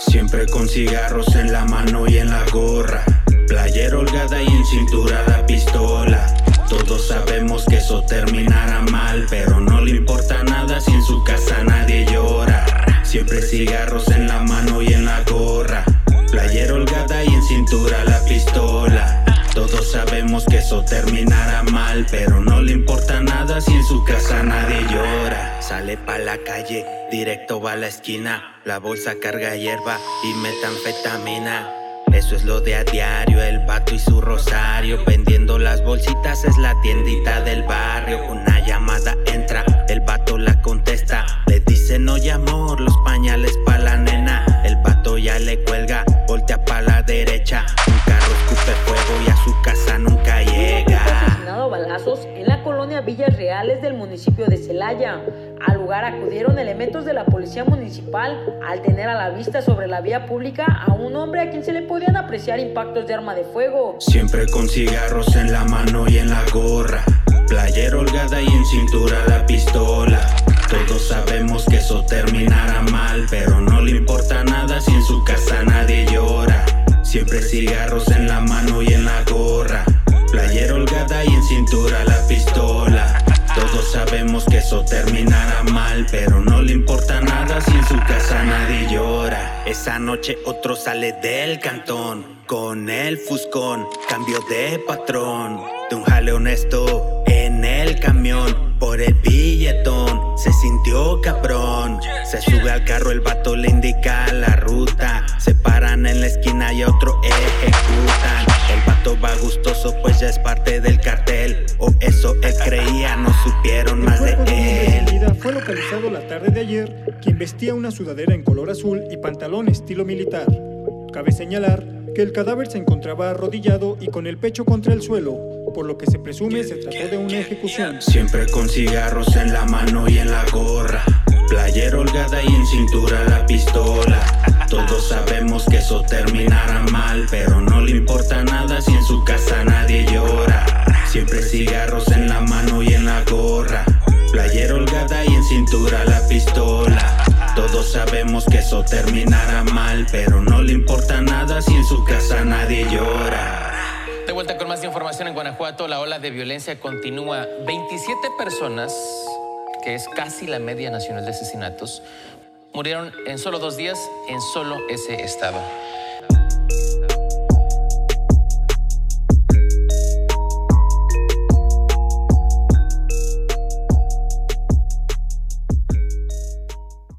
Siempre con cigarros en la mano y en la gorra. Playera holgada y en cintura la pistola. Todos sabemos que eso terminará mal, pero no le importa nada si en su casa nadie llora. Siempre cigarros en la mano y en la gorra. Playera holgada y en cintura la pistola. Todos sabemos que eso terminará mal, pero no le importa nada si en su casa nadie llora. Sale pa' la calle, directo va a la esquina. La bolsa carga hierba y metanfetamina. Eso es lo de a diario, el vato y su rosario. Vendiendo las bolsitas es la tiendita del barrio. Una llamada la colonia Villas Reales del municipio de Celaya. Al lugar acudieron elementos de la policía municipal al tener a la vista sobre la vía pública a un hombre a quien se le podían apreciar impactos de arma de fuego. Siempre con cigarros en la mano y en la gorra. Playera holgada y en cintura la pistola. Todos sabemos que eso terminará mal, pero no le importa nada si en su casa nadie llora. Siempre cigarros en eso terminará mal, pero no le importa nada si en su casa nadie llora. Esa noche otro sale del cantón con el fuscón, cambio de patrón. De un jale honesto en el camión por el billetón, se sintió cabrón. Se sube al carro, el vato le indica la ruta. Se paran en la esquina y a otro ejecutan. El vato va gustoso, pues ya es parte del cartel. Eso él creía, no supieron más de él. fue localizado la tarde de ayer, quien vestía una sudadera en color azul y pantalón estilo militar. Cabe señalar que el cadáver se encontraba arrodillado y con el pecho contra el suelo, por lo que se presume se trató de una ejecución. Siempre con cigarros en la mano y en la gorra. Playera holgada y en cintura la pistola. Todos sabemos que eso terminará mal, pero no le importa cigarros en la mano y en la gorra. Playera holgada y en cintura la pistola. Todos sabemos que eso terminará mal, pero no le importa nada si en su casa nadie llora. De vuelta con más información en Guanajuato, la ola de violencia continúa. 27 personas, que es casi la media nacional de asesinatos, murieron en solo dos días en solo ese estado.